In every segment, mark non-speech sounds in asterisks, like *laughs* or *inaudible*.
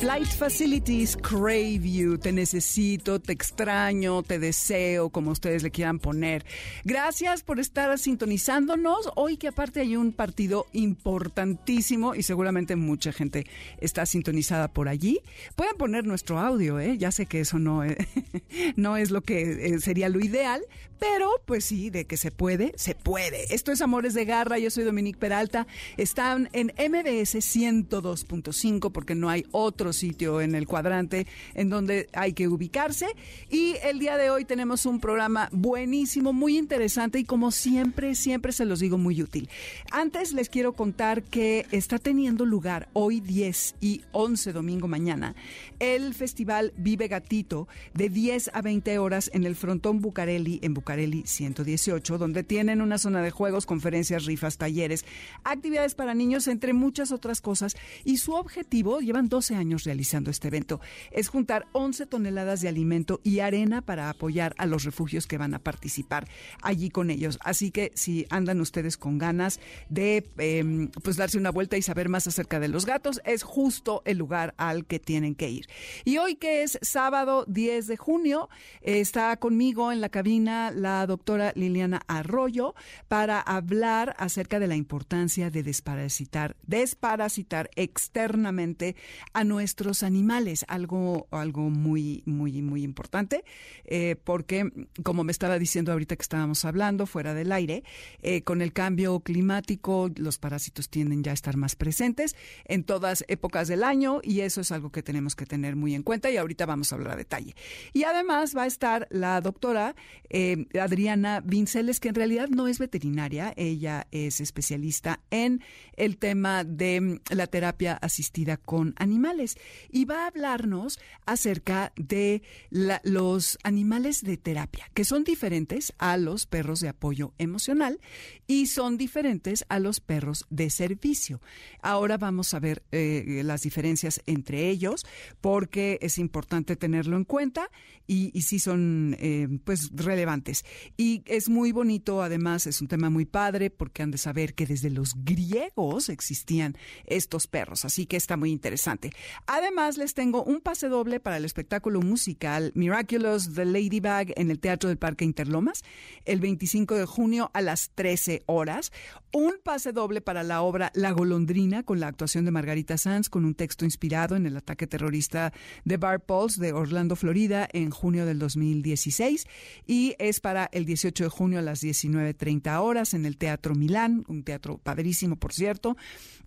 Flight Facilities crave you, te necesito, te extraño, te deseo, como ustedes le quieran poner. Gracias por estar sintonizándonos. Hoy que aparte hay un partido importantísimo y seguramente mucha gente está sintonizada por allí. Pueden poner nuestro audio, ¿eh? Ya sé que eso no es, *laughs* no es lo que eh, sería lo ideal, pero pues sí, de que se puede, se puede. Esto es Amores de Garra, yo soy Dominique Peralta. Están en MBS 102.5 porque no hay otro sitio en el cuadrante en donde hay que ubicarse. Y el día de hoy tenemos un programa buenísimo, muy interesante y como siempre, siempre se los digo muy útil. Antes les quiero contar que está teniendo lugar hoy 10 y 11 domingo mañana el festival Vive Gatito de 10 a 20 horas en el frontón Bucareli, en Bucareli 118, donde tienen una zona de juegos, conferencias, rifas, talleres, actividades para niños, entre muchas otras cosas. Y su objetivo, llevan 12 años realizando este evento. Es juntar 11 toneladas de alimento y arena para apoyar a los refugios que van a participar allí con ellos. Así que si andan ustedes con ganas de em, pues darse una vuelta y saber más acerca de los gatos, es justo el lugar al que tienen que ir. Y hoy que es sábado 10 de junio, está conmigo en la cabina la doctora Liliana Arroyo para hablar acerca de la importancia de desparasitar, desparasitar externamente a nuestros nuestros animales, algo, algo muy, muy, muy importante, eh, porque como me estaba diciendo ahorita que estábamos hablando fuera del aire, eh, con el cambio climático los parásitos tienden ya a estar más presentes en todas épocas del año y eso es algo que tenemos que tener muy en cuenta y ahorita vamos a hablar a detalle. Y además va a estar la doctora eh, Adriana Vinceles, que en realidad no es veterinaria, ella es especialista en el tema de la terapia asistida con animales y va a hablarnos acerca de los animales de terapia, que son diferentes a los perros de apoyo emocional y son diferentes a los perros de servicio. Ahora vamos a ver eh, las diferencias entre ellos porque es importante tenerlo en cuenta y, y sí son eh, pues relevantes. Y es muy bonito, además es un tema muy padre porque han de saber que desde los griegos existían estos perros, así que está muy interesante. Además, les tengo un pase doble para el espectáculo musical Miraculous The Ladybug en el Teatro del Parque Interlomas el 25 de junio a las 13 horas. Un pase doble para la obra La Golondrina con la actuación de Margarita Sanz con un texto inspirado en el ataque terrorista de Bar Pauls de Orlando, Florida en junio del 2016 y es para el 18 de junio a las 19.30 horas en el Teatro Milán, un teatro padrísimo por cierto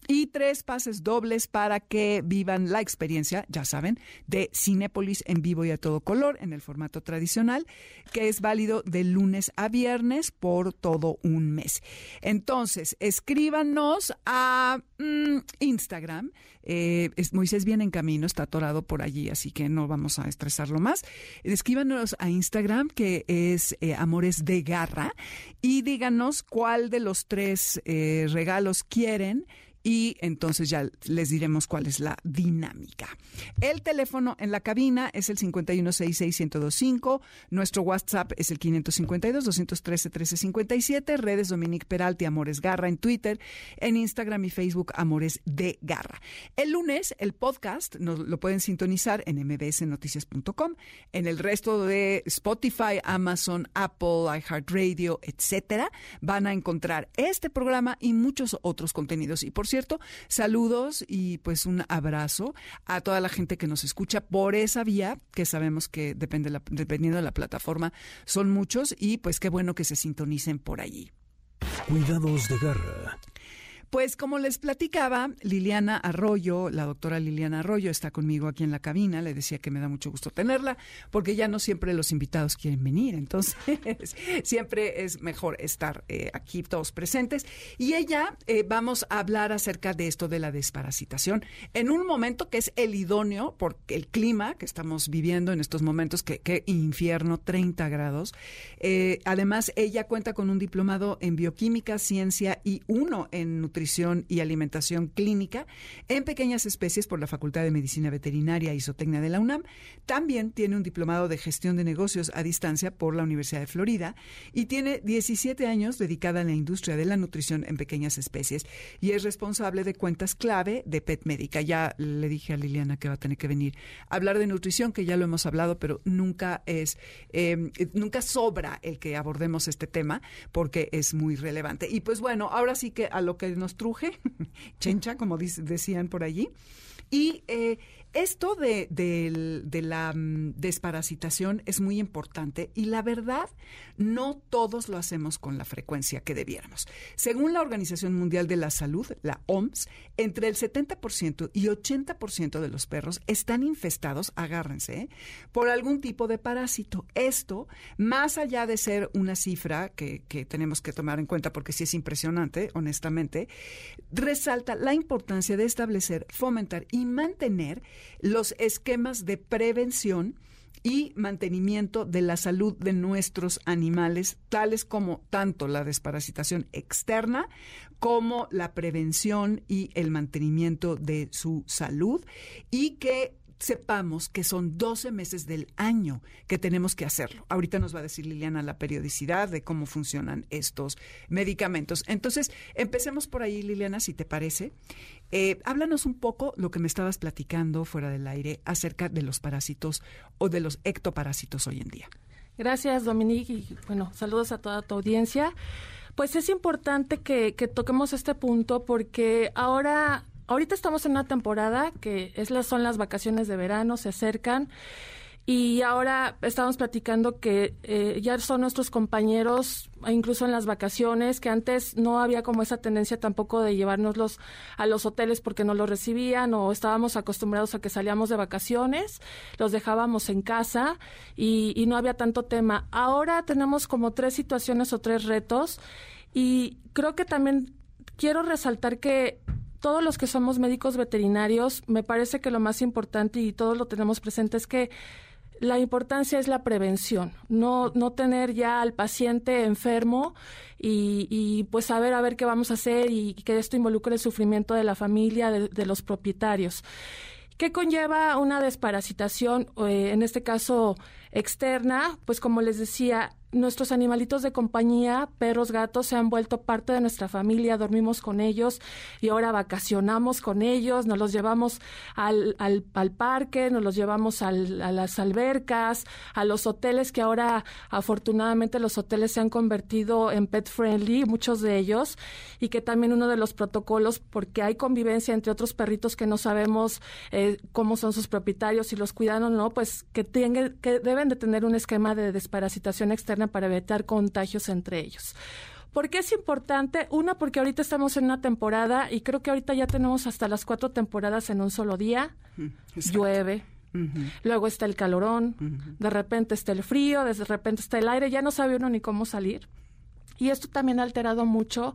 y tres pases dobles para que vivan la experiencia, ya saben, de Cinépolis en vivo y a todo color en el formato tradicional, que es válido de lunes a viernes por todo un mes. Entonces, escríbanos a mm, Instagram. Eh, Moisés viene en camino, está atorado por allí, así que no vamos a estresarlo más. Escríbanos a Instagram, que es eh, Amores de Garra, y díganos cuál de los tres eh, regalos quieren y entonces ya les diremos cuál es la dinámica. El teléfono en la cabina es el 5166125, nuestro WhatsApp es el 552-213-1357, redes Dominique Peralti, Amores Garra en Twitter, en Instagram y Facebook Amores de Garra. El lunes el podcast nos lo pueden sintonizar en mbsnoticias.com, en el resto de Spotify, Amazon, Apple, iHeartRadio, etcétera, van a encontrar este programa y muchos otros contenidos. Y por cierto, saludos y pues un abrazo a toda la gente que nos escucha por esa vía, que sabemos que depende dependiendo de la plataforma, son muchos y pues qué bueno que se sintonicen por allí. Cuidados de garra pues como les platicaba, Liliana Arroyo, la doctora Liliana Arroyo está conmigo aquí en la cabina, le decía que me da mucho gusto tenerla, porque ya no siempre los invitados quieren venir, entonces *laughs* siempre es mejor estar eh, aquí todos presentes. Y ella, eh, vamos a hablar acerca de esto de la desparasitación en un momento que es el idóneo, porque el clima que estamos viviendo en estos momentos, que, infierno, 30 grados. Eh, además, ella cuenta con un diplomado en bioquímica, ciencia y uno en nutrición Nutrición y Alimentación Clínica en pequeñas especies por la Facultad de Medicina Veterinaria y Zootecnia de la UNAM. También tiene un diplomado de gestión de negocios a distancia por la Universidad de Florida y tiene 17 años dedicada a la industria de la nutrición en pequeñas especies y es responsable de cuentas clave de Pet Médica. Ya le dije a Liliana que va a tener que venir a hablar de nutrición, que ya lo hemos hablado, pero nunca es, eh, nunca sobra el que abordemos este tema porque es muy relevante. Y pues bueno, ahora sí que a lo que nos truje, *laughs* chencha, como decían por allí. Y eh, esto de, la mm, desparasitación es muy importante y la verdad, no todos lo hacemos con la frecuencia que debiéramos. Según la Organización Mundial de la Salud, la OMS, entre el 70% y 80% de los perros están infestados, agárrense, ¿eh? por algún tipo de parásito. Esto, más allá de ser una cifra que, que tenemos que tomar en cuenta porque sí es impresionante, honestamente, resalta la importancia de establecer, fomentar y mantener los esquemas de prevención y mantenimiento de la salud de nuestros animales, tales como tanto la desparasitación externa como la prevención y el mantenimiento de su salud y que sepamos que son 12 meses del año que tenemos que hacerlo. Ahorita nos va a decir Liliana la periodicidad de cómo funcionan estos medicamentos. Entonces, empecemos por ahí, Liliana, si te parece. Eh, háblanos un poco lo que me estabas platicando fuera del aire acerca de los parásitos o de los ectoparásitos hoy en día. Gracias, Dominique, y bueno, saludos a toda tu audiencia. Pues es importante que, que toquemos este punto porque ahora ahorita estamos en una temporada que es la, son las vacaciones de verano, se acercan. Y ahora estamos platicando que eh, ya son nuestros compañeros, incluso en las vacaciones, que antes no había como esa tendencia tampoco de llevárnoslos a los hoteles porque no los recibían o estábamos acostumbrados a que salíamos de vacaciones, los dejábamos en casa y, y no había tanto tema. Ahora tenemos como tres situaciones o tres retos y creo que también quiero resaltar que todos los que somos médicos veterinarios, me parece que lo más importante y todos lo tenemos presente es que la importancia es la prevención, no, no tener ya al paciente enfermo y, pues saber a ver qué vamos a hacer y que esto involucre el sufrimiento de la familia, de, los propietarios. ¿Qué conlleva una desparasitación, eh, en este caso externa? Pues como les decía, nuestros animalitos de compañía, perros, gatos, se han vuelto parte de nuestra familia, dormimos con ellos y ahora vacacionamos con ellos, nos los llevamos al, al, parque, nos los llevamos a las albercas, a los hoteles que ahora afortunadamente los hoteles se han convertido en pet friendly, muchos de ellos, y que también uno de los protocolos, porque hay convivencia entre otros perritos que no sabemos eh, cómo son sus propietarios, si los cuidan o no, pues que, tengan, que deben de tener un esquema de desparasitación externa para evitar contagios entre ellos. ¿Por qué es importante? Una, porque ahorita estamos en una temporada y creo que ahorita ya tenemos hasta las cuatro temporadas en un solo día. Llueve. Luego está el calorón, de repente está el frío, de repente está el aire, ya no sabe uno ni cómo salir. Y esto también ha alterado mucho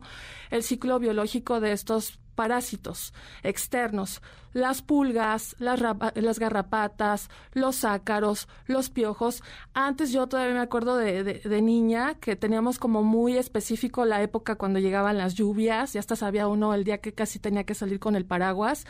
el ciclo biológico de estos parásitos externos las pulgas, las, las garrapatas, los ácaros, los piojos. Antes yo todavía me acuerdo de, niña que teníamos como muy específico la época cuando llegaban las lluvias, y hasta sabía uno el día que casi tenía que salir con el paraguas,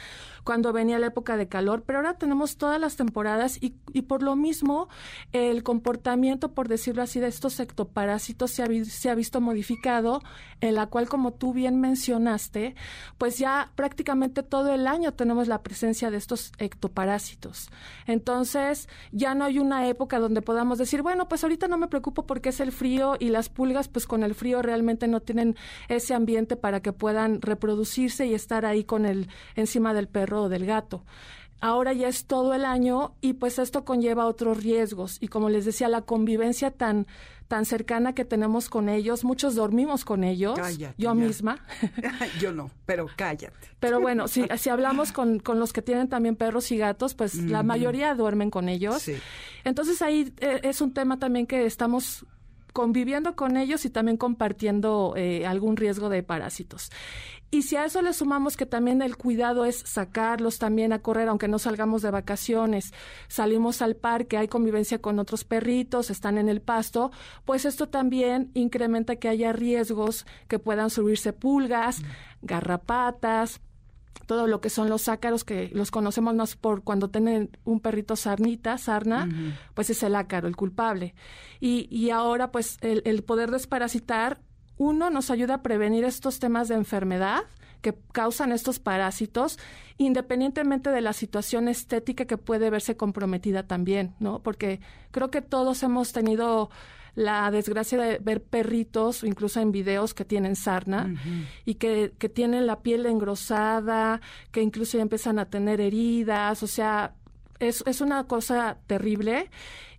cuando venía la época de calor, pero ahora tenemos todas las temporadas y, por lo mismo el comportamiento, por decirlo así, de estos ectoparásitos se ha visto modificado, en la cual, como tú bien mencionaste, pues ya prácticamente todo el año tenemos la presencia de estos ectoparásitos. Entonces, ya no hay una época donde podamos decir, bueno, pues ahorita no me preocupo porque es el frío y las pulgas, pues con el frío realmente no tienen ese ambiente para que puedan reproducirse y estar ahí con el encima del perro o del gato ahora ya es todo el año y pues esto conlleva otros riesgos y como les decía la convivencia tan tan cercana que tenemos con ellos. Muchos dormimos con ellos. yo misma. *laughs* yo no, pero cállate. Pero bueno, si, *laughs* si hablamos con, con los que tienen también perros y gatos, pues la mayoría duermen con ellos. Entonces ahí eh, es un tema también que estamos conviviendo con ellos y también compartiendo eh, algún riesgo de parásitos. Y si a eso le sumamos que también el cuidado es sacarlos también a correr, aunque no salgamos de vacaciones, salimos al parque, hay convivencia con otros perritos, están en el pasto, pues esto también incrementa que haya riesgos que puedan subirse pulgas, garrapatas, todo lo que son los ácaros, que los conocemos más por cuando tienen un perrito sarnita, sarna, pues es el ácaro, el culpable. Y, y ahora, pues, el, el, poder desparasitar, uno, nos ayuda a prevenir estos temas de enfermedad que causan estos parásitos, independientemente de la situación estética que puede verse comprometida también, ¿no? Porque creo que todos hemos tenido la desgracia de ver perritos, incluso en videos que tienen sarna y que, que tienen la piel engrosada, que incluso ya empiezan a tener heridas, o sea, es, es una cosa terrible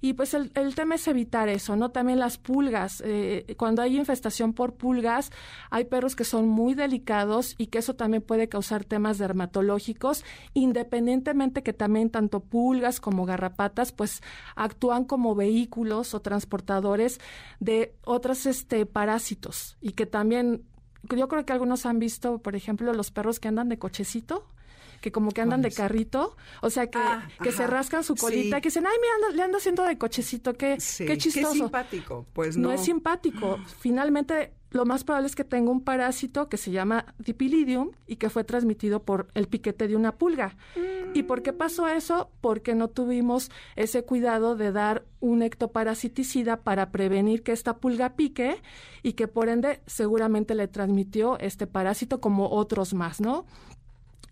y pues el, el, tema es evitar eso, ¿no? También las pulgas. Eh, cuando hay infestación por pulgas, hay perros que son muy delicados y que eso también puede causar temas dermatológicos, independientemente que también tanto pulgas como garrapatas, pues actúan como vehículos o transportadores de otros este, parásitos y que también yo creo que algunos han visto, por ejemplo, los perros que andan de cochecito que como que andan de carrito, o sea, que, Ah, que se rascan su colita, Sí. que dicen, ay, mira, ando- le ando haciendo de cochecito, qué, Sí, qué chistoso. simpático. Pues no. no es simpático. Finalmente, lo más probable es que tenga un parásito que se llama Dipilidium y que fue transmitido por el piquete de una pulga. ¿Y por qué pasó eso? Porque no tuvimos ese cuidado de dar un ectoparasiticida para prevenir que esta pulga pique y que por ende seguramente le transmitió este parásito como otros más, ¿no?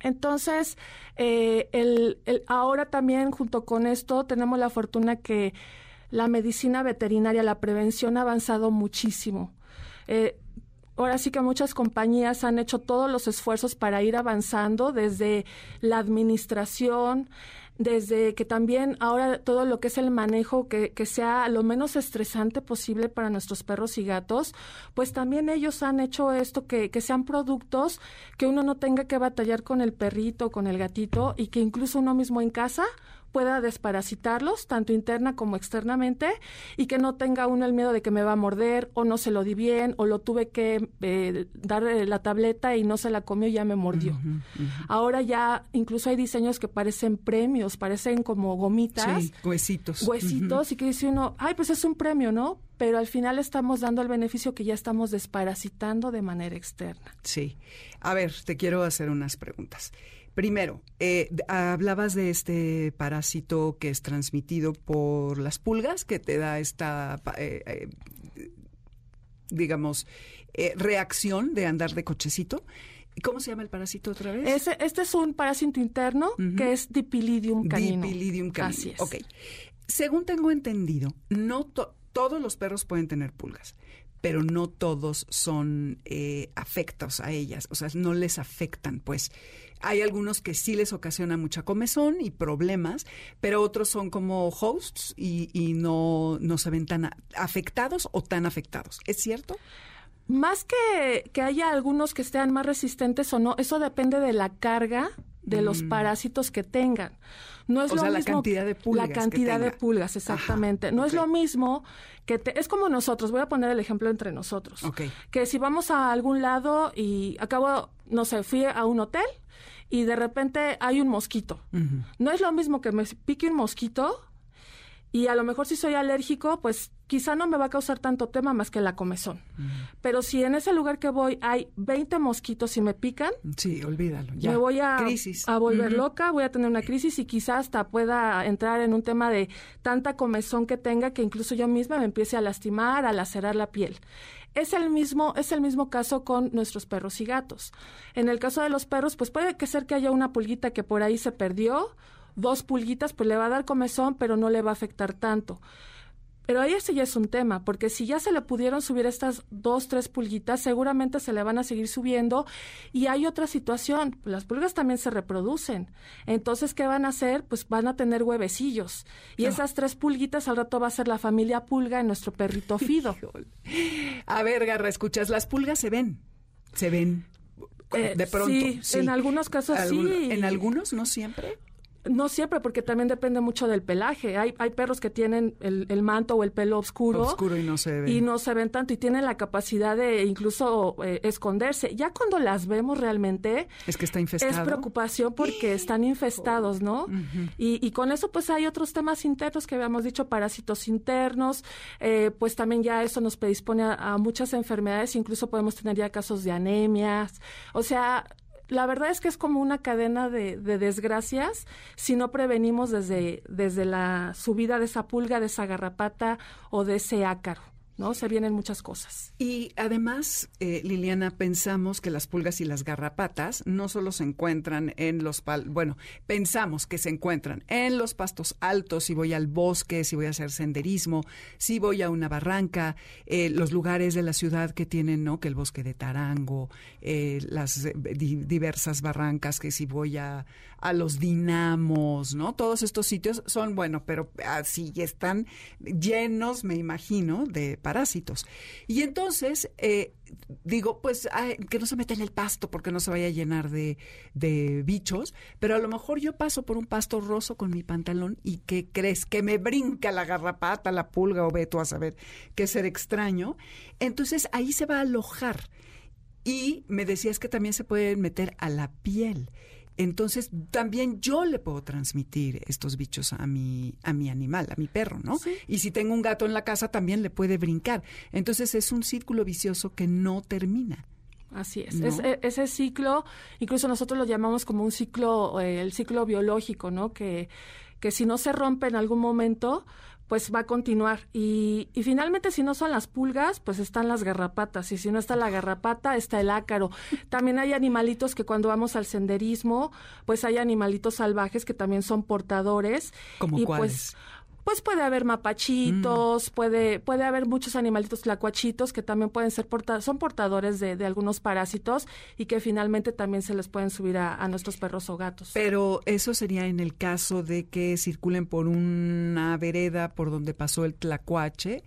Entonces, eh, el, el- ahora también junto con esto tenemos la fortuna que la medicina veterinaria, la prevención ha avanzado muchísimo. Eh, ahora sí que muchas compañías han hecho todos los esfuerzos para ir avanzando desde la administración, desde que también ahora todo lo que es el manejo, que, que sea lo menos estresante posible para nuestros perros y gatos, pues también ellos han hecho esto, que, que sean productos que uno no tenga que batallar con el perrito, con el gatito, y que incluso uno mismo en casa pueda desparasitarlos, tanto interna como externamente, y que no tenga uno el miedo de que me va a morder, o no se lo di bien, o lo tuve que eh, dar eh, la tableta y no se la comió y ya me mordió. Ahora ya incluso hay diseños que parecen premios, parecen como gomitas, Sí, huesitos. huesitos, y que dice uno, ay, pues es un premio, ¿no? Pero al final estamos dando el beneficio que ya estamos desparasitando de manera externa. Sí. A ver, te quiero hacer unas preguntas. Primero, eh, hablabas de este parásito que es transmitido por las pulgas, que te da esta, eh, eh, digamos, eh, reacción de andar de cochecito. ¿Cómo se llama el parásito otra vez? Ese- este es un parásito interno que es Dipilidium canino. Dipilidium canino. Así es. Ok. Según tengo entendido, no to- todos los perros pueden tener pulgas, pero no todos son eh, afectos a ellas, o sea, no les afectan, pues. Hay algunos que sí les ocasiona mucha comezón y problemas, pero otros son como hosts y, y no, no se ven tan afectados o tan afectados. ¿Es cierto? Más que, que haya algunos que sean más resistentes o no, eso depende de la carga de los parásitos que tengan. No es. O lo sea, la mismo cantidad de pulgas La que cantidad de tenga. pulgas, exactamente. no es lo mismo que te, es como nosotros. Voy a poner el ejemplo entre nosotros. Ok. Que si vamos a algún lado y acabo, no sé, fui a un hotel y de repente hay un mosquito. No es lo mismo que me pique un mosquito y a lo mejor si soy alérgico, pues quizá no me va a causar tanto tema más que la comezón. Pero si en ese lugar que voy hay 20 mosquitos y me pican, Sí, olvídalo. Ya. me voy a, Crisis. a volver loca, voy a tener una crisis y quizás hasta pueda entrar en un tema de tanta comezón que tenga que incluso yo misma me empiece a lastimar, a lacerar la piel. Es el mismo, es el mismo caso con nuestros perros y gatos. En el caso de los perros, pues puede que ser que haya una pulguita que por ahí se perdió, dos pulguitas, pues le va a dar comezón, pero no le va a afectar tanto. Pero ahí ese ya es un tema, porque si ya se le pudieron subir estas dos, tres pulguitas, seguramente se le van a seguir subiendo. Y hay otra situación, las pulgas también se reproducen. Entonces, ¿qué van a hacer? Pues van a tener huevecillos. Y esas tres pulguitas al rato va a ser la familia pulga en nuestro perrito Fido. *laughs* A ver, Garra, escuchas, las pulgas se ven. Se ven Eh, de pronto. sí, en algunos casos sí. En algunos, no siempre. No siempre, porque también depende mucho del pelaje. Hay, hay perros que tienen el, manto o el pelo oscuro. Oscuro y no se ven. Y no se ven tanto y tienen la capacidad de incluso eh, esconderse. Ya cuando las vemos realmente... Es que está infestado. Es preocupación porque están infestados, ¿no? y, y, con eso pues hay otros temas internos que habíamos dicho, parásitos internos, eh, pues también ya eso nos predispone a, a muchas enfermedades, incluso podemos tener ya casos de anemias. O sea, la verdad es que es como una cadena de, desgracias si no prevenimos desde, desde la subida de esa pulga, de esa garrapata o de ese ácaro. ¿No? Se vienen muchas cosas. Y además, eh, Liliana, pensamos que las pulgas y las garrapatas no solo se encuentran en los, bueno, pensamos que se encuentran en los pastos altos, si voy al bosque, si voy a hacer senderismo, si voy a una barranca, eh, los lugares de la ciudad que tienen, ¿no? Que el bosque de Tarango, eh, las diversas barrancas, que si voy a, a los dinamos, ¿no? Todos estos sitios son, bueno, pero así están llenos, me imagino, de parásitos. Y entonces, eh, digo, pues que no se meta en el pasto porque no se vaya a llenar de, bichos, pero a lo mejor yo paso por un pasto roso con mi pantalón y ¿qué crees? Que me brinca la garrapata, la pulga o veto a saber qué ser extraño. Entonces ahí se va a alojar. Y me decías que también se puede meter a la piel. Entonces, también yo le puedo transmitir estos bichos a mi, a mi animal, a mi perro, ¿no? Y si tengo un gato en la casa, también le puede brincar. Entonces, es un círculo vicioso que no termina. Así es. E, ese ciclo, incluso nosotros lo llamamos como un ciclo, eh, el ciclo biológico, ¿no? Que, que si no se rompe en algún momento, pues va a continuar. Y, y, finalmente, si no son las pulgas, pues están las garrapatas. Y si no está la garrapata, está el ácaro. También hay animalitos que cuando vamos al senderismo, pues hay animalitos salvajes que también son portadores. ¿Como y cuáles? pues pues puede haber mapachitos, mm. puede, puede haber muchos animalitos tlacuachitos que también pueden ser porta son portadores de, de, algunos parásitos y que finalmente también se les pueden subir a, a, nuestros perros o gatos. Pero eso sería en el caso de que circulen por una vereda por donde pasó el tlacuache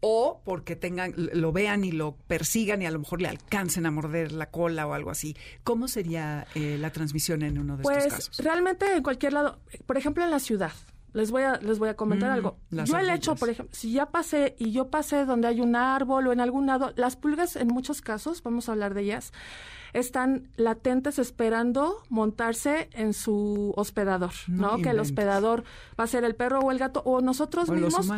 o porque tengan, lo vean y lo persigan y a lo mejor le alcancen a morder la cola o algo así. ¿Cómo sería eh, la transmisión en uno de estos pues, casos? Realmente en cualquier lado, por ejemplo en la ciudad, les voy a, les voy a comentar mm, algo. Yo el hecho, por ejemplo, si ya pasé y yo pasé donde hay un árbol o en algún lado, las pulgas en muchos casos, vamos a hablar de ellas, están latentes esperando montarse en su hospedador, ¿no? Que el hospedador va a ser el perro o el gato o nosotros mismos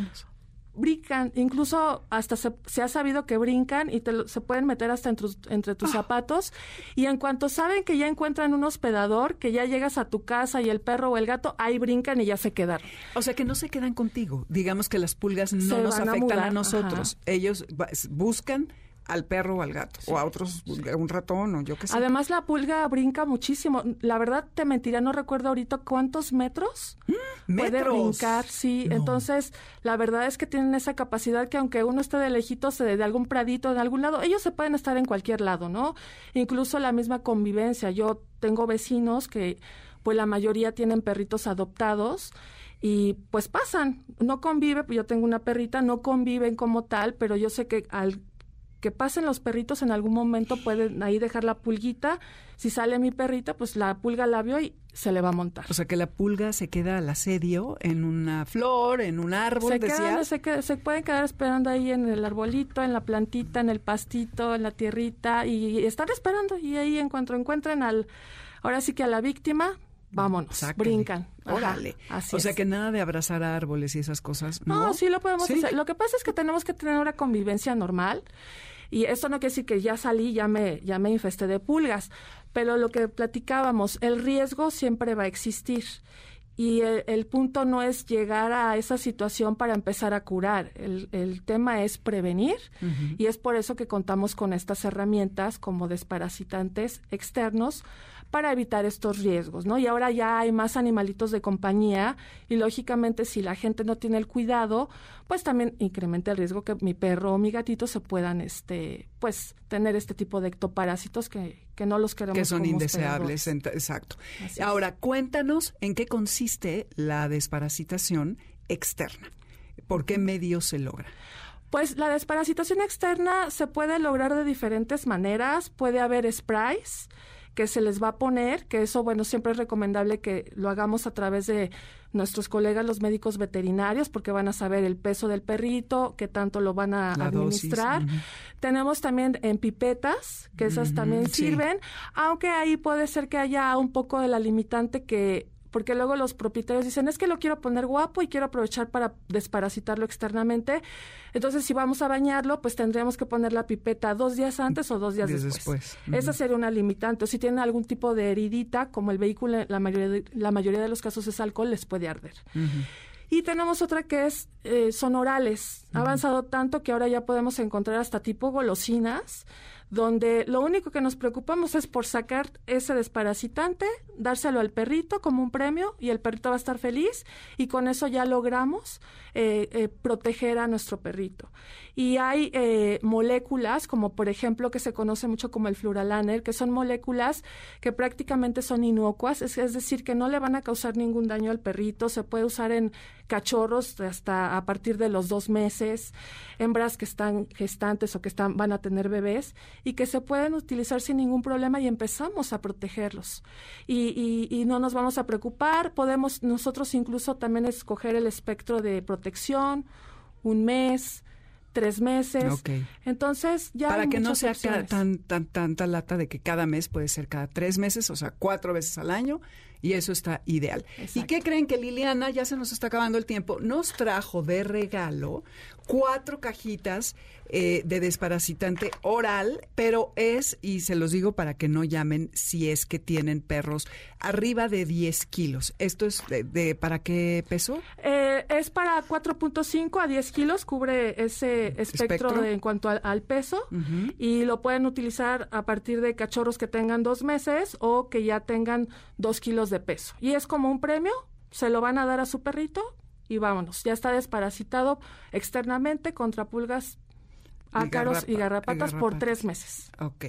brincan, incluso hasta se, ha sabido que brincan y te, se pueden meter hasta entre tus ah. zapatos y en cuanto saben que ya encuentran un hospedador, que ya llegas a tu casa y el perro o el gato, ahí brincan y ya se quedan. O sea que no se quedan contigo. Digamos que las pulgas no nos afectan a, nosotros. Ellos buscan al perro o al gato, o a otros, un ratón o yo qué sé. Además, la pulga brinca muchísimo. La verdad, te mentiría, no recuerdo ahorita cuántos metros ¿Mm? puede brincar, sí. Entonces, la verdad es que tienen esa capacidad que aunque uno esté de lejitos de, de algún pradito, de algún lado, ellos se pueden estar en cualquier lado, ¿no? Incluso la misma convivencia. Yo tengo vecinos que, pues la mayoría tienen perritos adoptados y pues pasan, no convive, pues yo tengo una perrita, no conviven como tal, pero yo sé que al que pasen los perritos en algún momento pueden ahí dejar la pulguita. Si sale mi perrita, pues la pulga la vio y se le va a montar. O sea que la pulga se queda al asedio en una flor, en un árbol. Se, se, pueden quedar esperando ahí en el arbolito, en la plantita, en el pastito, en la tierrita y están esperando y ahí en cuanto encuentren al, ahora sí que a la víctima, vámonos, brincan. Órale. o sea que nada de abrazar árboles y esas cosas. No, no sí lo podemos hacer. Lo que pasa es que tenemos que tener una convivencia normal. Y esto no quiere decir que ya salí, ya me, ya me infesté de pulgas, pero lo que platicábamos, el riesgo siempre va a existir. Y el, punto no es llegar a esa situación para empezar a curar. El, el tema es prevenir y es por eso que contamos con estas herramientas como desparasitantes externos para evitar estos riesgos, ¿no? Y ahora ya hay más animalitos de compañía y lógicamente si la gente no tiene el cuidado, pues también incrementa el riesgo que mi perro o mi gatito se puedan, este, pues, tener este tipo de ectoparásitos que, que no los queremos. Que son indeseables, exacto. ahora, cuéntanos en qué consiste la desparasitación externa. ¿Por qué medio se logra? Pues la desparasitación externa se puede lograr de diferentes maneras. Puede haber sprays, que se les va a poner, que eso, bueno, siempre es recomendable que lo hagamos a través de nuestros colegas los médicos veterinarios porque van a saber el peso del perrito, qué tanto lo van a administrar. Tenemos también en pipetas, que esas también sirven, aunque ahí puede ser que haya un poco de la limitante que porque luego los propietarios dicen, es que lo quiero poner guapo y quiero aprovechar para desparasitarlo externamente. Entonces, si vamos a bañarlo, pues tendríamos que poner la pipeta dos días antes o dos días después. Esa sería una limitante. O si tienen algún tipo de heridita, como el vehículo, la mayoría de, la mayoría de los casos es alcohol, les puede arder. Y tenemos otra que es eh, son orales. Ha avanzado tanto que ahora ya podemos encontrar hasta tipo golosinas donde lo único que nos preocupamos es por sacar ese desparasitante, dárselo al perrito como un premio y el perrito va a estar feliz y con eso ya logramos eh, eh, proteger a nuestro perrito. Y hay eh, moléculas, como por ejemplo que se conoce mucho como el fluralaner, que son moléculas que prácticamente son inocuas, es, es decir, que no le van a causar ningún daño al perrito, se puede usar en cachorros hasta a partir de los dos meses, hembras que están gestantes o que están, van a tener bebés y que se pueden utilizar sin ningún problema y empezamos a protegerlos. Y, y, no nos vamos a preocupar, podemos nosotros incluso también escoger el espectro de protección, un mes, tres meses. Entonces, ya. Para que no sea tan, tan, tanta lata de que cada mes puede ser cada tres meses, o sea, cuatro veces al año, y eso está ideal. ¿Y qué creen que Liliana, ya se nos está acabando el tiempo, nos trajo de regalo cuatro cajitas eh, de desparasitante oral, pero es, y se los digo para que no llamen si es que tienen perros arriba de 10 kilos. ¿Esto es de, para qué peso? Eh, es para 4.5 a 10 kilos, cubre ese espectro, en cuanto al, peso y lo pueden utilizar a partir de cachorros que tengan dos meses o que ya tengan dos kilos de peso. Y es como un premio, se lo van a dar a su perrito y vámonos. Ya está desparasitado externamente contra pulgas ácaros y, garrapatas por tres meses. Ok,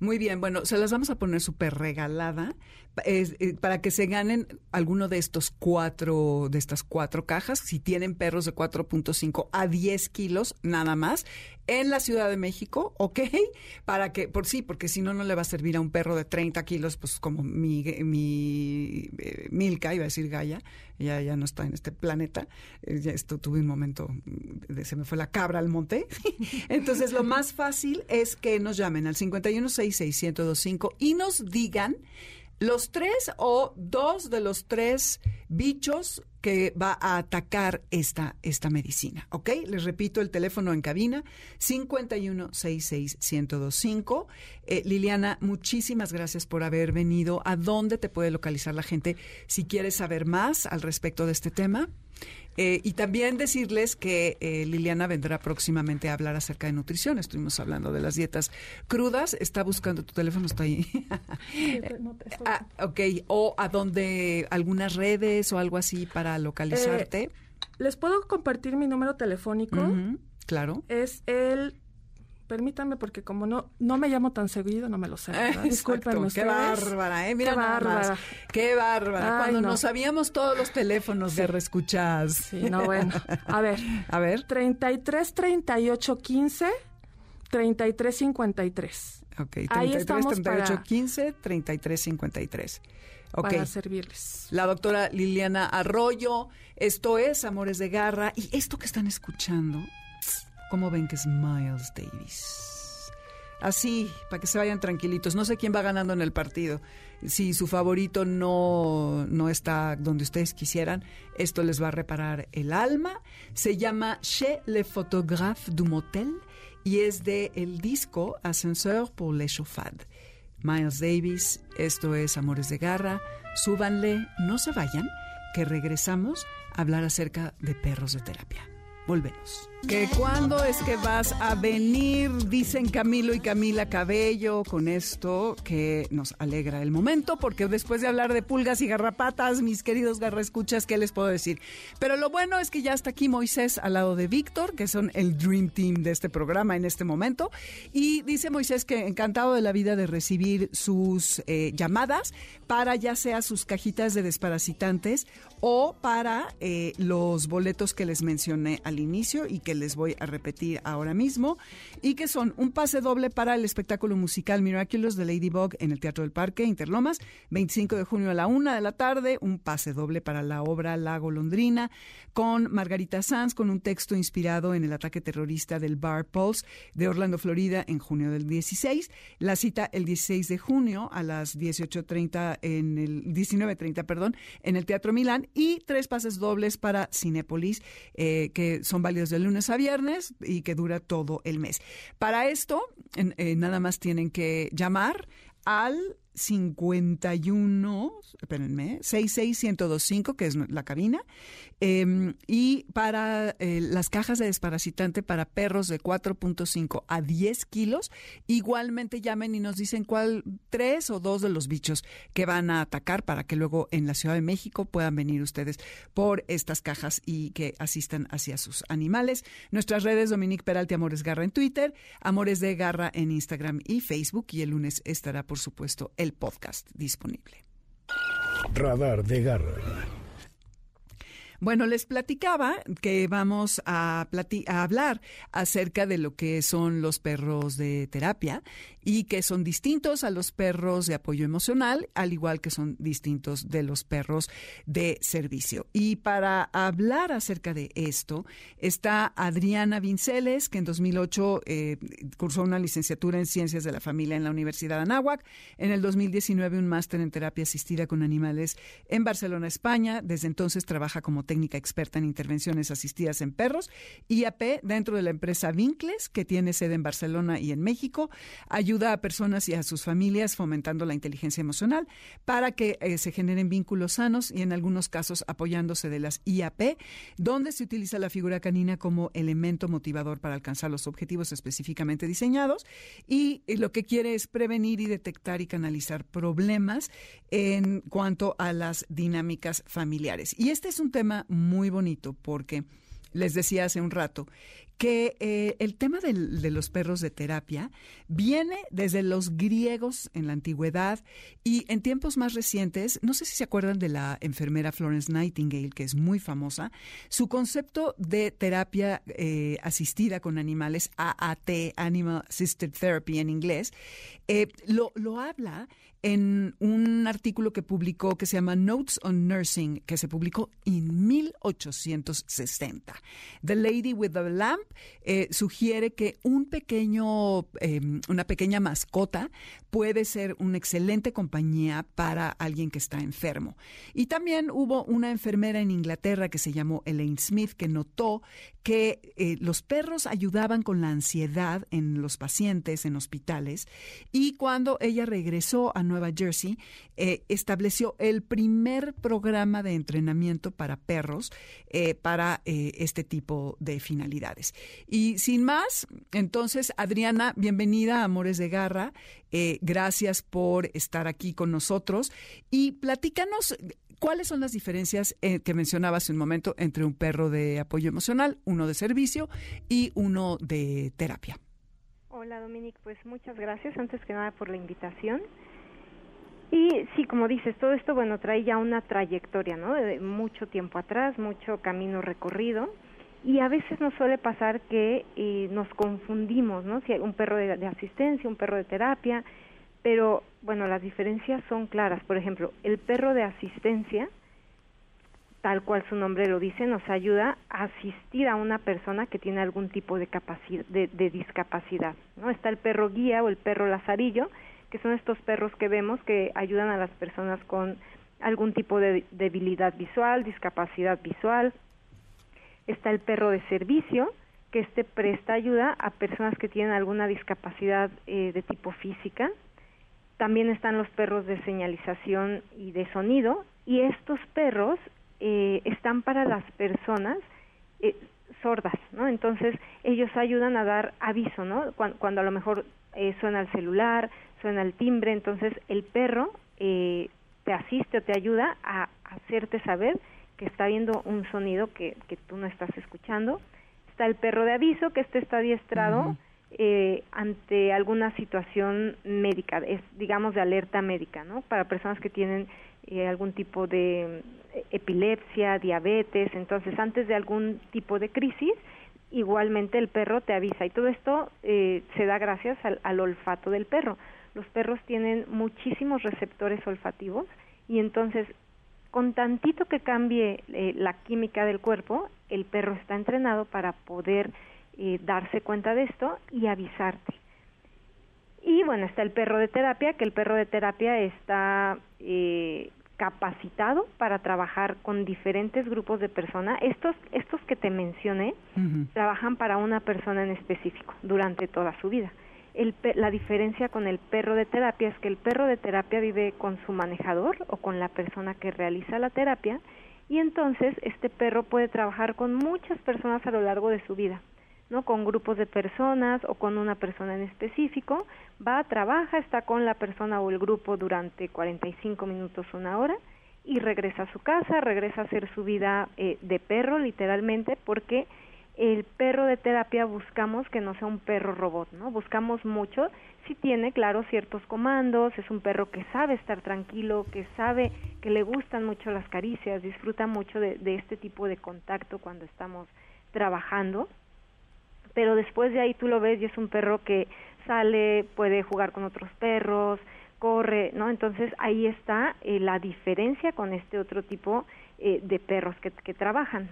muy bien. Bueno, se las vamos a poner súper regalada eh, para que se ganen alguno de estos cuatro, de estas cuatro cajas. Si tienen perros de 4.5 a 10 kilos, nada más, en la Ciudad de México, ¿ok? Para que, por sí, porque si no, no le va a servir a un perro de 30 kilos, pues como mi, mi eh, Milka, iba a decir Gaia, ella ya no está en este planeta. Eh, ya esto tuve un momento, de, se me fue la cabra al monte. *laughs* Entonces, lo más fácil es que nos llamen al 5166125 y nos digan los tres o dos de los tres bichos que va a atacar esta, esta medicina, ¿ok? Les repito el teléfono en cabina, 5166125. Eh, Liliana, muchísimas gracias por haber venido. ¿A dónde te puede localizar la gente si quieres saber más al respecto de este tema? Eh, y también decirles que eh, Liliana vendrá próximamente a hablar acerca de nutrición. Estuvimos hablando de las dietas crudas. Está buscando tu teléfono, está ahí. *laughs* ah, ok, o a dónde, algunas redes o algo así para localizarte. Eh, Les puedo compartir mi número telefónico. claro. Es el permítanme porque como no no me llamo tan seguido, no me lo sé. *laughs* Disculpen Qué bárbara, ¿eh? Mira qué bárbara. Qué bárbara. Cuando no. sabíamos todos los teléfonos de reescuchas. Sí, no, bueno. A ver. *laughs* A ver. 33 38 15 33 53. Ok, 33 Ahí estamos 38 para, 15 33 53. Okay. Para servirles. La doctora Liliana Arroyo, esto es Amores de Garra y esto que están escuchando ¿Cómo ven que es Miles Davis? Así, para que se vayan tranquilitos. No sé quién va ganando en el partido. Si su favorito no, no está donde ustedes quisieran, esto les va a reparar el alma. Se llama Chez le photographe du motel y es de el disco Ascenseur pour les chauffades. Miles Davis, esto es Amores de Garra. Súbanle, no se vayan, que regresamos a hablar acerca de perros de terapia. Volvemos. ¿Que cuándo es que vas a venir? Dicen Camilo y Camila Cabello con esto que nos alegra el momento, porque después de hablar de pulgas y garrapatas, mis queridos garraescuchas, ¿qué les puedo decir? Pero lo bueno es que ya está aquí Moisés al lado de Víctor, que son el Dream Team de este programa en este momento. Y dice Moisés que encantado de la vida de recibir sus eh, llamadas para ya sea sus cajitas de desparasitantes o para eh, los boletos que les mencioné al al inicio y que les voy a repetir ahora mismo, y que son un pase doble para el espectáculo musical Miraculous de Ladybug en el Teatro del Parque, Interlomas, 25 de junio a la una de la tarde, un pase doble para la obra Lago Londrina, con Margarita Sanz, con un texto inspirado en el ataque terrorista del Bar Pulse de Orlando, Florida, en junio del 16. La cita el 16 de junio a las 18.30 en el 19.30, perdón, en el Teatro Milán y tres pases dobles para Cinépolis, eh, que son válidos de lunes a viernes y que dura todo el mes. Para esto, eh, nada más tienen que llamar al 51, espérenme, 66125, que es la cabina, em, y para eh, las cajas de desparasitante para perros de 4.5 a 10 kilos, igualmente llamen y nos dicen cuál, tres o dos de los bichos que van a atacar para que luego en la Ciudad de México puedan venir ustedes por estas cajas y que asistan hacia sus animales. Nuestras redes, Dominique Peralti Amores Garra en Twitter, Amores de Garra en Instagram y Facebook, y el lunes estará, por supuesto, el podcast disponible. Radar de Garra. Bueno, les platicaba que vamos a, hablar acerca de lo que son los perros de terapia y que son distintos a los perros de apoyo emocional, al igual que son distintos de los perros de servicio. Y para hablar acerca de esto está Adriana Vinceles, que en 2008 eh, cursó una licenciatura en Ciencias de la Familia en la Universidad de Anáhuac, en el 2019 un máster en terapia asistida con animales en Barcelona, España. Desde entonces trabaja como técnica experta en intervenciones asistidas en perros, IAP, dentro de la empresa Vincles, que tiene sede en Barcelona y en México, ayuda a personas y a sus familias fomentando la inteligencia emocional para que eh, se generen vínculos sanos y en algunos casos apoyándose de las IAP, donde se utiliza la figura canina como elemento motivador para alcanzar los objetivos específicamente diseñados y lo que quiere es prevenir y detectar y canalizar problemas en cuanto a las dinámicas familiares. Y este es un tema muy bonito porque les decía hace un rato que eh, el tema de los perros de terapia viene desde los griegos en la antigüedad y en tiempos más recientes, no sé si se acuerdan de la enfermera Florence Nightingale, que es muy famosa, su concepto de terapia eh, asistida con animales, AAT, Animal Assisted Therapy en inglés, eh, lo, lo habla en un artículo que publicó que se llama Notes on Nursing, que se publicó en 1860. The Lady with the Lamp eh, sugiere que un pequeño, em, una pequeña mascota puede ser una excelente compañía para alguien que está enfermo. Y también hubo una enfermera en Inglaterra que se llamó Elaine Smith que notó que eh, los perros ayudaban con la ansiedad en los pacientes en hospitales y cuando ella regresó a Nueva Jersey eh, estableció el primer programa de entrenamiento para perros eh, para este tipo de finalidades. Y sin más, entonces Adriana, bienvenida a Amores de Garra. gracias por estar aquí con nosotros y platícanos ¿Cuáles son las diferencias eh, que mencionaba hace un momento entre un perro de apoyo emocional, uno de servicio y uno de terapia? Hola Dominique, pues muchas gracias antes que nada por la invitación. Y sí, como dices, todo esto, bueno, trae ya una trayectoria, ¿no? De mucho tiempo atrás, mucho camino recorrido. Y a veces nos suele pasar que eh, nos confundimos, ¿no? Si hay un perro de, de asistencia, un perro de terapia, pero bueno, las diferencias son claras. Por ejemplo, el perro de asistencia, tal cual su nombre lo dice, nos ayuda a asistir a una persona que tiene algún tipo de, capacidad, de, discapacidad. ¿no? Está el perro guía o el perro lazarillo, que son estos perros que vemos que ayudan a las personas con algún tipo de debilidad visual, discapacidad visual. Está el perro de servicio, que este presta ayuda a personas que tienen alguna discapacidad eh, de tipo física, también están los perros de señalización y de sonido y estos perros eh, están para las personas eh, sordas, ¿no? Entonces ellos ayudan a dar aviso, ¿no? Cuando, a lo mejor eh, suena el celular, suena el timbre, entonces el perro te asiste o te ayuda a hacerte saber que está viendo un sonido que, que tú no estás escuchando. Está el perro de aviso, que este está adiestrado eh, ante alguna situación médica, es digamos de alerta médica, ¿no? Para personas que tienen eh, algún tipo de eh, epilepsia, diabetes, entonces antes de algún tipo de crisis, igualmente el perro te avisa y todo esto eh, se da gracias al, olfato del perro. Los perros tienen muchísimos receptores olfativos y entonces con tantito que cambie la química del cuerpo, el perro está entrenado para poder darse cuenta de esto y avisarte. Y bueno, está el perro de terapia, que el perro de terapia está eh, capacitado para trabajar con diferentes grupos de personas. Estos, estos que te mencioné trabajan para una persona en específico durante toda su vida. El, la diferencia con el perro de terapia es que el perro de terapia vive con su manejador o con la persona que realiza la terapia y entonces este perro puede trabajar con muchas personas a lo largo de su vida. ¿No? Con grupos de personas o con una persona en específico, va, trabaja, está con la persona o el grupo durante 45 minutos, una hora, y regresa a su casa, regresa a hacer su vida eh, de perro, literalmente, porque el perro de terapia buscamos que no sea un perro robot, ¿no? Buscamos mucho, si tiene, claro, ciertos comandos, es un perro que sabe estar tranquilo, que sabe que le gustan mucho las caricias, disfruta mucho de este tipo de contacto cuando estamos trabajando pero después de ahí tú lo ves y es un perro que sale, puede jugar con otros perros, corre, ¿no? Entonces ahí está eh, la diferencia con este otro tipo eh, de perros que, trabajan.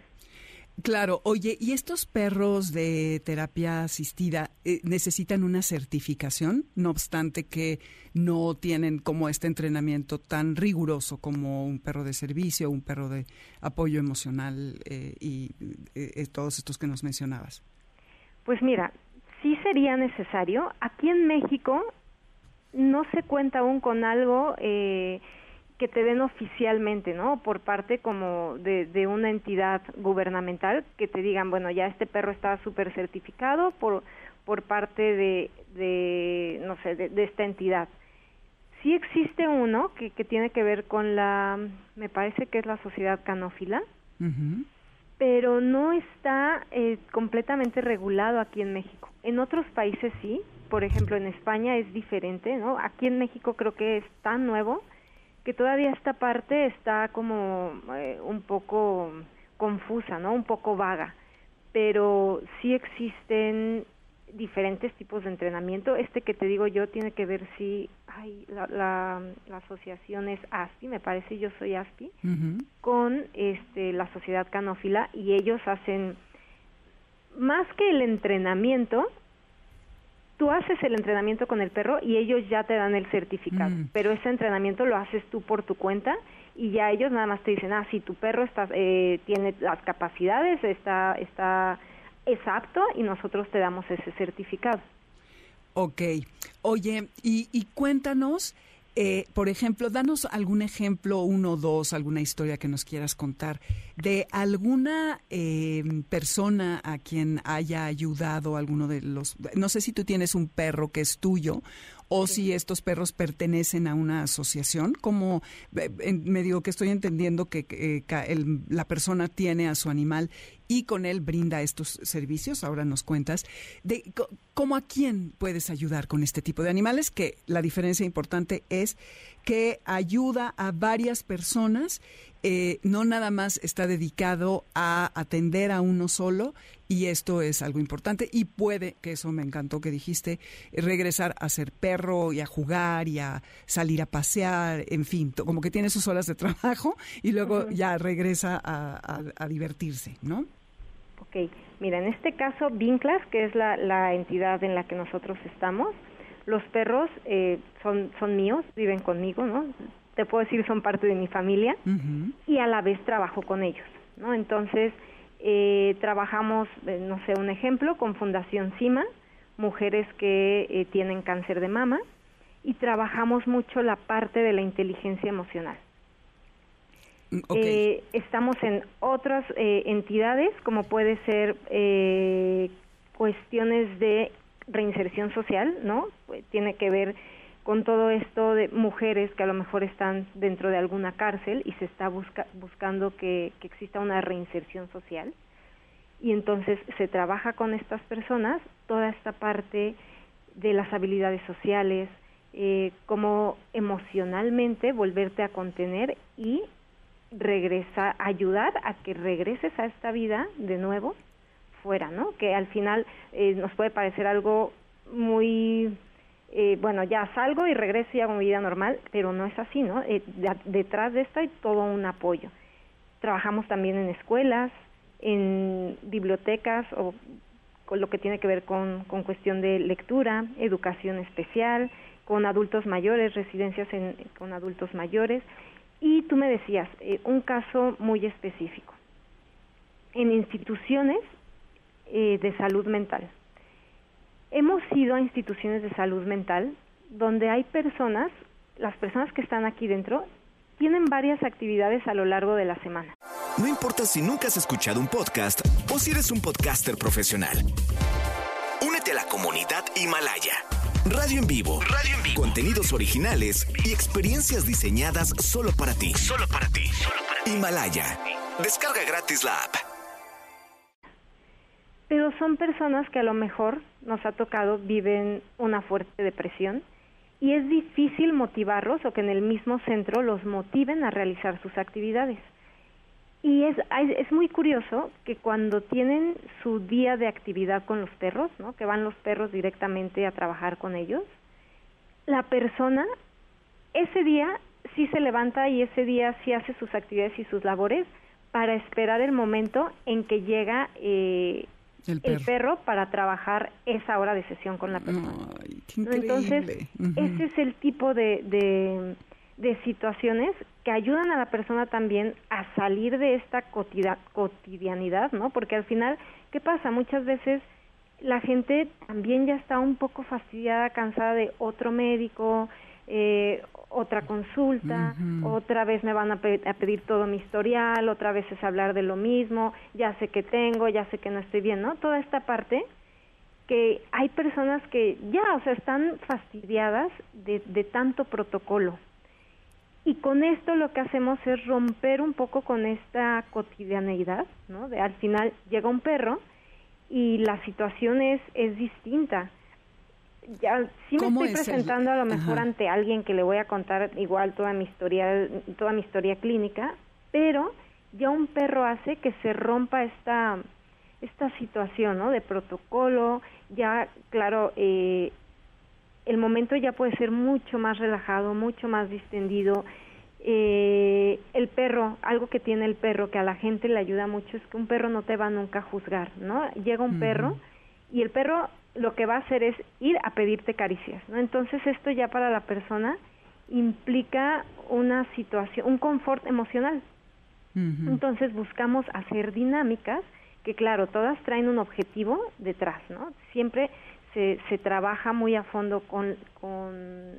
Claro, oye, ¿y estos perros de terapia asistida eh, necesitan una certificación? No obstante que no tienen como este entrenamiento tan riguroso como un perro de servicio, un perro de apoyo emocional y todos estos que nos mencionabas. Pues mira, sí sería necesario. Aquí en México no se cuenta aún con algo eh, que te den oficialmente, ¿no? Por parte como de, una entidad gubernamental que te digan, bueno, ya este perro está súper certificado por, por parte de, de no sé, de, esta entidad. Sí existe uno que, que tiene que ver con la, me parece que es la sociedad canófila, pero no está eh, completamente regulado aquí en México. En otros países sí, por ejemplo en España es diferente, ¿no? Aquí en México creo que es tan nuevo que todavía esta parte está como eh, un poco confusa, ¿no? Un poco vaga, pero sí existen diferentes tipos de entrenamiento. Este que te digo yo tiene que ver si ay, la, la, asociación es ASPI, me parece, yo soy ASPI, con este, la sociedad canófila y ellos hacen más que el entrenamiento, tú haces el entrenamiento con el perro y ellos ya te dan el certificado, mm. pero ese entrenamiento lo haces tú por tu cuenta y ya ellos nada más te dicen, ah, si tu perro está, eh, tiene las capacidades, está, está es apto y nosotros te damos ese certificado. Ok. Oye, y, cuéntanos, eh, por ejemplo, danos algún ejemplo, uno o dos, alguna historia que nos quieras contar de alguna eh, persona a quien haya ayudado alguno de los... No sé si tú tienes un perro que es tuyo o si estos perros pertenecen a una asociación, como me digo que estoy entendiendo que, la persona tiene a su animal y con él brinda estos servicios, ahora nos cuentas, de cómo a quién puedes ayudar con este tipo de animales, que la diferencia importante es que ayuda a varias personas eh, no nada más está dedicado a atender a uno solo y esto es algo importante y puede, que eso me encantó que dijiste, regresar a ser perro y a jugar y a salir a pasear, en fin, como que tiene sus horas de trabajo y luego ya regresa a, divertirse, ¿no? Ok, mira, en este caso Vinclas, que es la, entidad en la que nosotros estamos, los perros eh, son, son míos, viven conmigo, ¿no? Te puedo decir son parte de mi familia y a la vez trabajo con ellos, ¿no? Entonces, eh, trabajamos, eh, no sé, un ejemplo, con Fundación CIMA, mujeres que eh, tienen cáncer de mama, y trabajamos mucho la parte de la inteligencia emocional. Mm, estamos en otras entidades, como puede ser cuestiones de reinserción social, ¿no? Tiene que ver con todo esto de mujeres que a lo mejor están dentro de alguna cárcel y se está buscando que, exista una reinserción social. Y entonces se trabaja con estas personas toda esta parte de las habilidades sociales, eh, como emocionalmente volverte a contener y regresar, ayudar a que regreses a esta vida de nuevo fuera, ¿no? Que al final eh, nos puede parecer algo muy eh, bueno, ya salgo y regreso y hago mi vida normal, pero no es así, ¿no? Eh, detrás de esto hay todo un apoyo. Trabajamos también en escuelas, en bibliotecas o con lo que tiene que ver con, con cuestión de lectura, educación especial, con adultos mayores, residencias con adultos mayores. Y tú me decías, eh, un caso muy específico. En instituciones de salud mental, Hemos ido a instituciones de salud mental donde hay personas, las personas que están aquí dentro, tienen varias actividades a lo largo de la semana. No importa si nunca has escuchado un podcast o si eres un podcaster profesional. Únete a la comunidad Himalaya. Radio en vivo. Radio en vivo. Contenidos originales y experiencias diseñadas solo para ti. Solo para ti. Solo para ti. Himalaya. Descarga gratis la app pero son personas que a lo mejor nos ha tocado viven una fuerte depresión y es difícil motivarlos o que en el mismo centro los motiven a realizar sus actividades. Y es, es muy curioso que cuando tienen su día de actividad con los perros, ¿no? que van los perros directamente a trabajar con ellos, la persona ese día sí se levanta y ese día sí hace sus actividades y sus labores para esperar el momento en que llega eh, el perro. para trabajar esa hora de sesión con la persona. Entonces, ese es el tipo de, de, situaciones que ayudan a la persona también a salir de esta cotidianidad, ¿no? Porque al final, ¿qué pasa? Muchas veces la gente también ya está un poco fastidiada, cansada de otro médico, eh, otra consulta, otra vez me van a, pedir todo mi historial, otra vez es hablar de lo mismo, ya sé que tengo, ya sé que no estoy bien, ¿no? Toda esta parte que hay personas que ya, o sea, están fastidiadas de, de tanto protocolo. Y con esto lo que hacemos es romper un poco con esta cotidianeidad, ¿no? De al final llega un perro y la situación es, es distinta ya sí me estoy presentando a lo mejor ante alguien que le voy a contar igual toda mi historia toda mi historia clínica pero ya un perro hace que se rompa esta esta situación no de protocolo ya claro eh, el momento ya puede ser mucho más relajado mucho más distendido. Eh, el perro algo que tiene el perro que a la gente le ayuda mucho es que un perro no te va nunca a juzgar no llega un perro y el perro lo que va a hacer es ir a pedirte caricias, ¿no? Entonces esto ya para la persona implica una situación, un confort emocional. Entonces buscamos hacer dinámicas que claro, todas traen un objetivo detrás, ¿no? Siempre se, se trabaja muy a fondo con, con,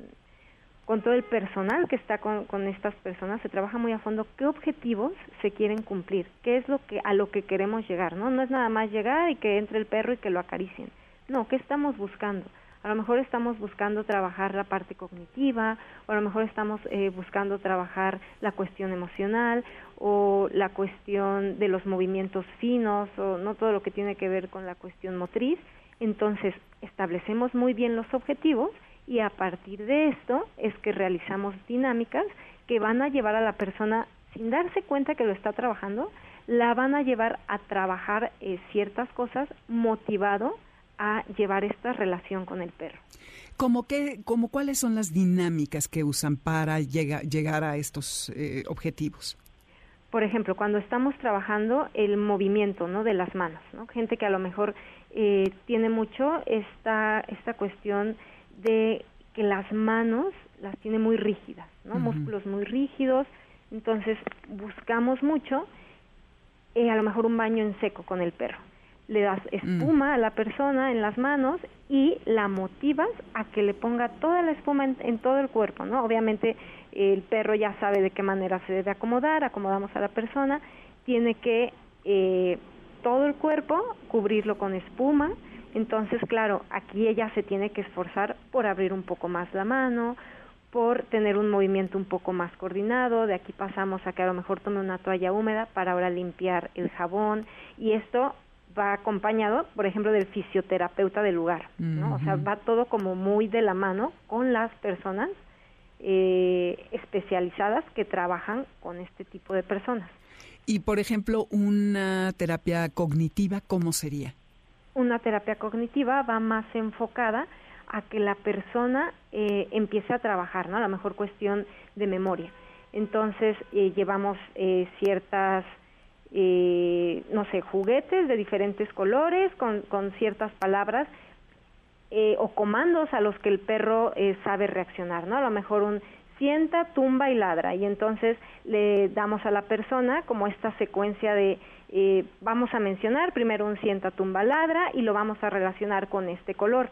con todo el personal que está con, con, estas personas, se trabaja muy a fondo qué objetivos se quieren cumplir, qué es lo que a lo que queremos llegar, ¿no? No es nada más llegar y que entre el perro y que lo acaricien no, ¿qué estamos buscando? A lo mejor estamos buscando trabajar la parte cognitiva, o a lo mejor estamos eh, buscando trabajar la cuestión emocional, o la cuestión de los movimientos finos, o no todo lo que tiene que ver con la cuestión motriz. Entonces, establecemos muy bien los objetivos y a partir de esto es que realizamos dinámicas que van a llevar a la persona, sin darse cuenta que lo está trabajando, la van a llevar a trabajar eh, ciertas cosas motivado a llevar esta relación con el perro. ¿Cómo que, como cuáles son las dinámicas que usan para llegar a estos eh, objetivos? Por ejemplo, cuando estamos trabajando el movimiento ¿no? de las manos, ¿no? gente que a lo mejor eh, tiene mucho esta, esta cuestión de que las manos las tiene muy rígidas, ¿no? músculos muy rígidos, entonces buscamos mucho eh, a lo mejor un baño en seco con el perro le das espuma mm. a la persona en las manos y la motivas a que le ponga toda la espuma en, todo el cuerpo, ¿no? Obviamente el perro ya sabe de qué manera se debe acomodar, acomodamos a la persona, tiene que eh, todo el cuerpo cubrirlo con espuma, entonces claro, aquí ella se tiene que esforzar por abrir un poco más la mano, por tener un movimiento un poco más coordinado, de aquí pasamos a que a lo mejor tome una toalla húmeda para ahora limpiar el jabón y esto va acompañado, por ejemplo, del fisioterapeuta del lugar, ¿no? O sea, va todo como muy de la mano con las personas eh, especializadas que trabajan con este tipo de personas. Y, por ejemplo, una terapia cognitiva, ¿cómo sería? Una terapia cognitiva va más enfocada a que la persona eh, empiece a trabajar, ¿no? A lo mejor cuestión de memoria. Entonces, eh, llevamos eh, ciertas, eh, no sé, juguetes de diferentes colores con, con ciertas palabras eh, o comandos a los que el perro eh, sabe reaccionar, ¿no? A lo mejor un sienta, tumba y ladra. Y entonces le damos a la persona como esta secuencia de, eh, vamos a mencionar primero un sienta, tumba, ladra y lo vamos a relacionar con este color.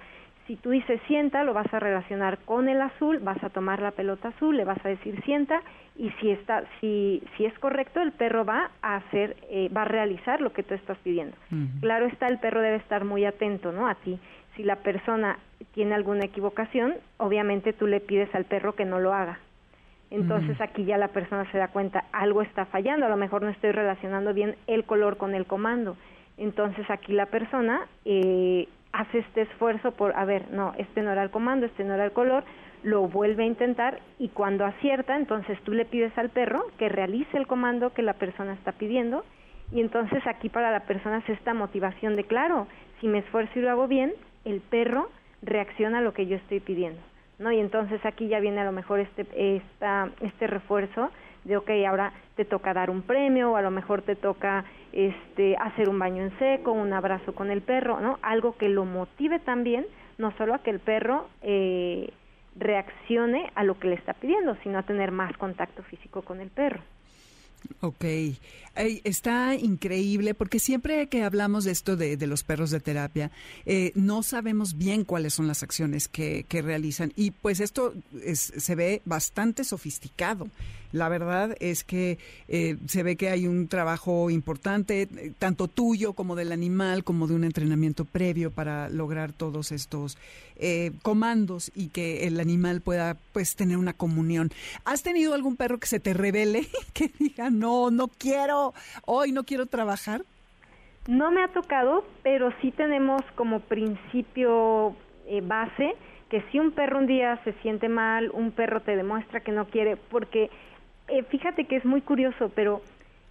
Si tú dices sienta, lo vas a relacionar con el azul, vas a tomar la pelota azul, le vas a decir sienta y si está, si, si es correcto, el perro va a hacer, eh, va a realizar lo que tú estás pidiendo. Claro está, el perro debe estar muy atento, ¿no? A ti. Si la persona tiene alguna equivocación, obviamente tú le pides al perro que no lo haga. Entonces aquí ya la persona se da cuenta, algo está fallando, a lo mejor no estoy relacionando bien el color con el comando. Entonces aquí la persona eh, hace este esfuerzo por, a ver, no, este no era el comando, este no era el color, lo vuelve a intentar y cuando acierta, entonces tú le pides al perro que realice el comando que la persona está pidiendo y entonces aquí para la persona es esta motivación de, claro, si me esfuerzo y lo hago bien, el perro reacciona a lo que yo estoy pidiendo, ¿no? Y entonces aquí ya viene a lo mejor este, esta, este refuerzo de, ok, ahora te toca dar un premio o a lo mejor te toca este, hacer un baño en seco, un abrazo con el perro, ¿no? Algo que lo motive también, no solo a que el perro eh, reaccione a lo que le está pidiendo, sino a tener más contacto físico con el perro. Ok, Está increíble porque siempre que hablamos de esto de, los perros de terapia, eh, no sabemos bien cuáles son las acciones que, que realizan y pues esto es, se ve bastante sofisticado. La verdad es que eh, se ve que hay un trabajo importante, eh, tanto tuyo como del animal, como de un entrenamiento previo para lograr todos estos eh, comandos y que el animal pueda pues tener una comunión. ¿Has tenido algún perro que se te revele, *laughs* que diga, no, no quiero, hoy no quiero trabajar? No me ha tocado, pero sí tenemos como principio eh, base que si un perro un día se siente mal, un perro te demuestra que no quiere, porque eh, fíjate que es muy curioso, pero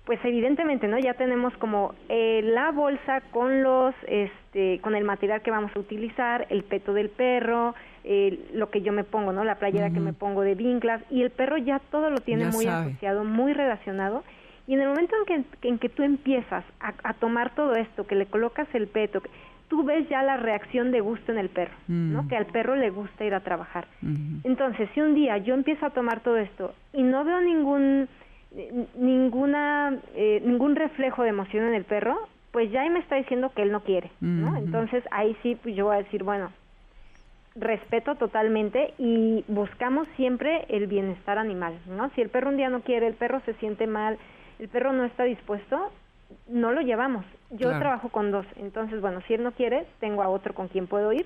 pues evidentemente, ¿no? Ya tenemos como eh, la bolsa con los, este, con el material que vamos a utilizar, el peto del perro, eh, lo que yo me pongo, ¿no? La playera que me pongo de vinclas y el perro ya todo lo tiene Ya muy sabe. asociado, muy relacionado. Y en el momento en que, en que tú empiezas a, a tomar todo esto, que le colocas el peto, que- tú ves ya la reacción de gusto en el perro, ¿no? Mm. Que al perro le gusta ir a trabajar. Entonces, si un día yo empiezo a tomar todo esto y no veo ningún ninguna eh, ningún reflejo de emoción en el perro, pues ya ahí me está diciendo que él no quiere, ¿no? Entonces, ahí sí pues yo voy a decir, bueno, respeto totalmente y buscamos siempre el bienestar animal, ¿no? Si el perro un día no quiere, el perro se siente mal, el perro no está dispuesto, no lo llevamos. Yo Claro. trabajo con dos, entonces, bueno, si él no quiere, tengo a otro con quien puedo ir,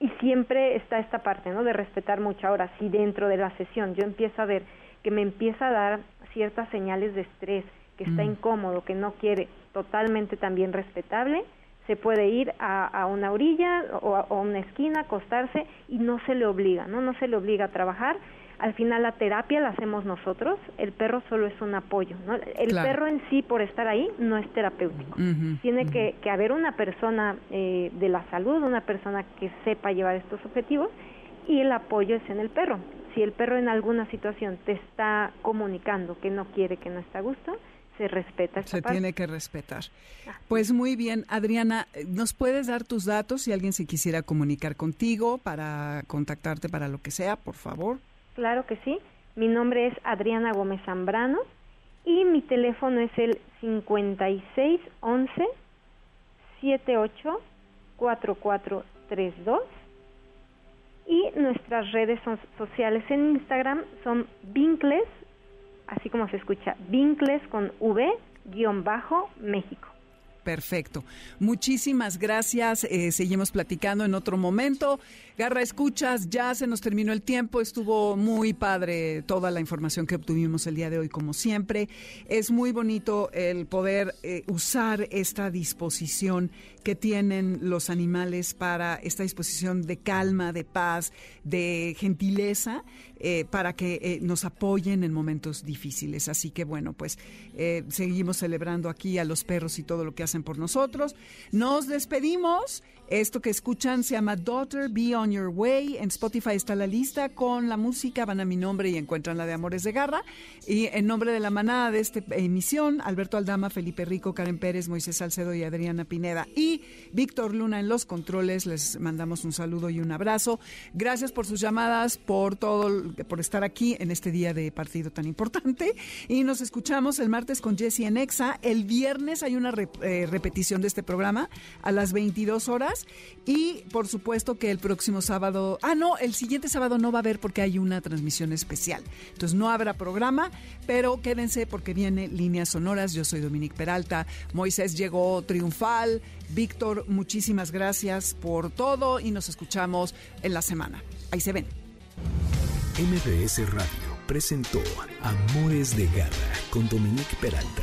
y siempre está esta parte, ¿no? De respetar mucho. Ahora, si dentro de la sesión yo empiezo a ver que me empieza a dar ciertas señales de estrés, que está Mm. incómodo, que no quiere, totalmente también respetable, se puede ir a, a una orilla o a, o a una esquina, acostarse y no se le obliga, ¿no? No se le obliga a trabajar. Al final la terapia la hacemos nosotros, el perro solo es un apoyo, ¿no? El Claro. perro en sí, por estar ahí, no es terapéutico tiene que, que haber una persona eh, de la salud, una persona que sepa llevar estos objetivos y el apoyo es en el perro. Si el perro en alguna situación te está comunicando que no quiere, que no está a gusto, se respeta esta Se parte. tiene que respetar. Pues muy bien, Adriana, ¿nos puedes dar tus datos si alguien se quisiera comunicar contigo para contactarte para lo que sea, por favor? Claro que sí. Mi nombre es Adriana Gómez Zambrano y mi teléfono es el 5611 78 4432 y nuestras redes sociales en Instagram son Vincles, así como se escucha, Vincles con V guion bajo México. Perfecto. Muchísimas gracias. Eh, seguimos platicando en otro momento. Garra, escuchas, ya se nos terminó el tiempo. Estuvo muy padre toda la información que obtuvimos el día de hoy, como siempre. Es muy bonito el poder eh, usar esta disposición que tienen los animales para esta disposición de calma, de paz, de gentileza, eh, para que nos apoyen en momentos difíciles. Así que bueno, pues seguimos celebrando aquí a los perros y todo lo que hacen por nosotros. Nos despedimos. Esto que escuchan se llama Daughter Be Your Way. En Spotify está la lista con la música. Van a mi nombre y encuentran la de Amores de Garra. Y en nombre de la manada de esta emisión, Alberto Aldama, Felipe Rico, Karen Pérez, Moisés Salcedo y Adriana Pineda. Y Víctor Luna en los controles. Les mandamos un saludo y un abrazo. Gracias por sus llamadas, por todo, por estar aquí en este día de partido tan importante. Y nos escuchamos el martes con Jesse en Exa. El viernes hay una eh, repetición de este programa a las 22 horas. Y por supuesto que el sábado, ah, no, el siguiente sábado no va a haber porque hay una transmisión especial. Entonces no habrá programa, pero quédense porque viene Líneas Sonoras. Yo soy Dominique Peralta. Moisés llegó triunfal. Víctor, muchísimas gracias por todo y nos escuchamos en la semana. Ahí se ven. MBS Radio presentó Amores de Garra con Dominique Peralta.